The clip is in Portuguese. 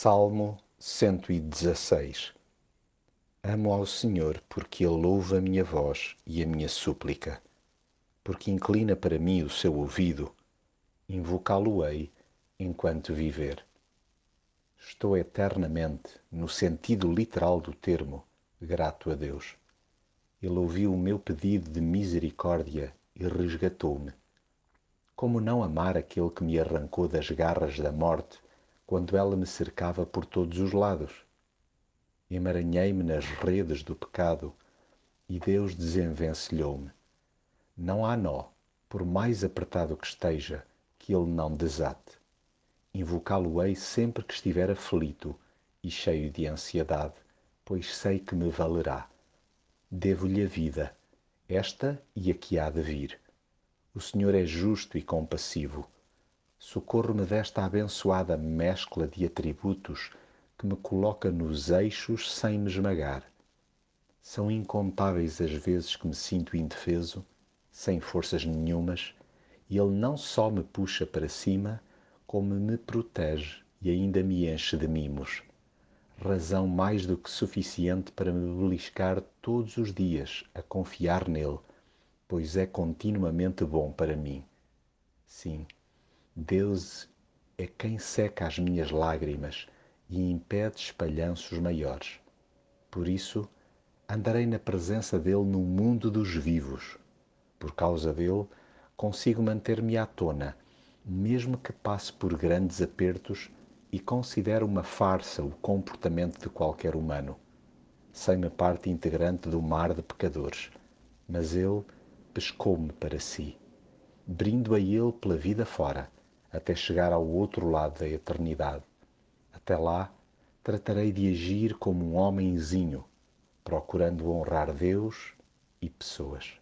Salmo 116 Amo ao Senhor porque Ele ouve a minha voz e a minha súplica, porque inclina para mim o seu ouvido, invocá-lo-ei enquanto viver. Estou eternamente, no sentido literal do termo, grato a Deus. Ele ouviu o meu pedido de misericórdia e resgatou-me. Como não amar aquele que me arrancou das garras da morte quando ela me cercava por todos os lados. Emaranhei-me nas redes do pecado e Deus desenvencilhou-me. Não há nó, por mais apertado que esteja, que ele não desate. Invocá-lo-ei sempre que estiver aflito e cheio de ansiedade, pois sei que me valerá. Devo-lhe a vida, esta e a que há de vir. O Senhor é justo e compassivo socorro-me desta abençoada mescla de atributos que me coloca nos eixos sem me esmagar. São incontáveis as vezes que me sinto indefeso, sem forças nenhumas, e ele não só me puxa para cima, como me protege e ainda me enche de mimos. Razão mais do que suficiente para me beliscar todos os dias a confiar nele, pois é continuamente bom para mim. Sim, Deus é quem seca as minhas lágrimas e impede espalhanços maiores. Por isso, andarei na presença dele no mundo dos vivos. Por causa dele, consigo manter-me à tona, mesmo que passe por grandes apertos e considere uma farsa o comportamento de qualquer humano. Sei-me parte integrante do mar de pecadores, mas ele pescou-me para si. Brindo a ele pela vida fora até chegar ao outro lado da eternidade. Até lá, tratarei de agir como um homenzinho, procurando honrar Deus e pessoas.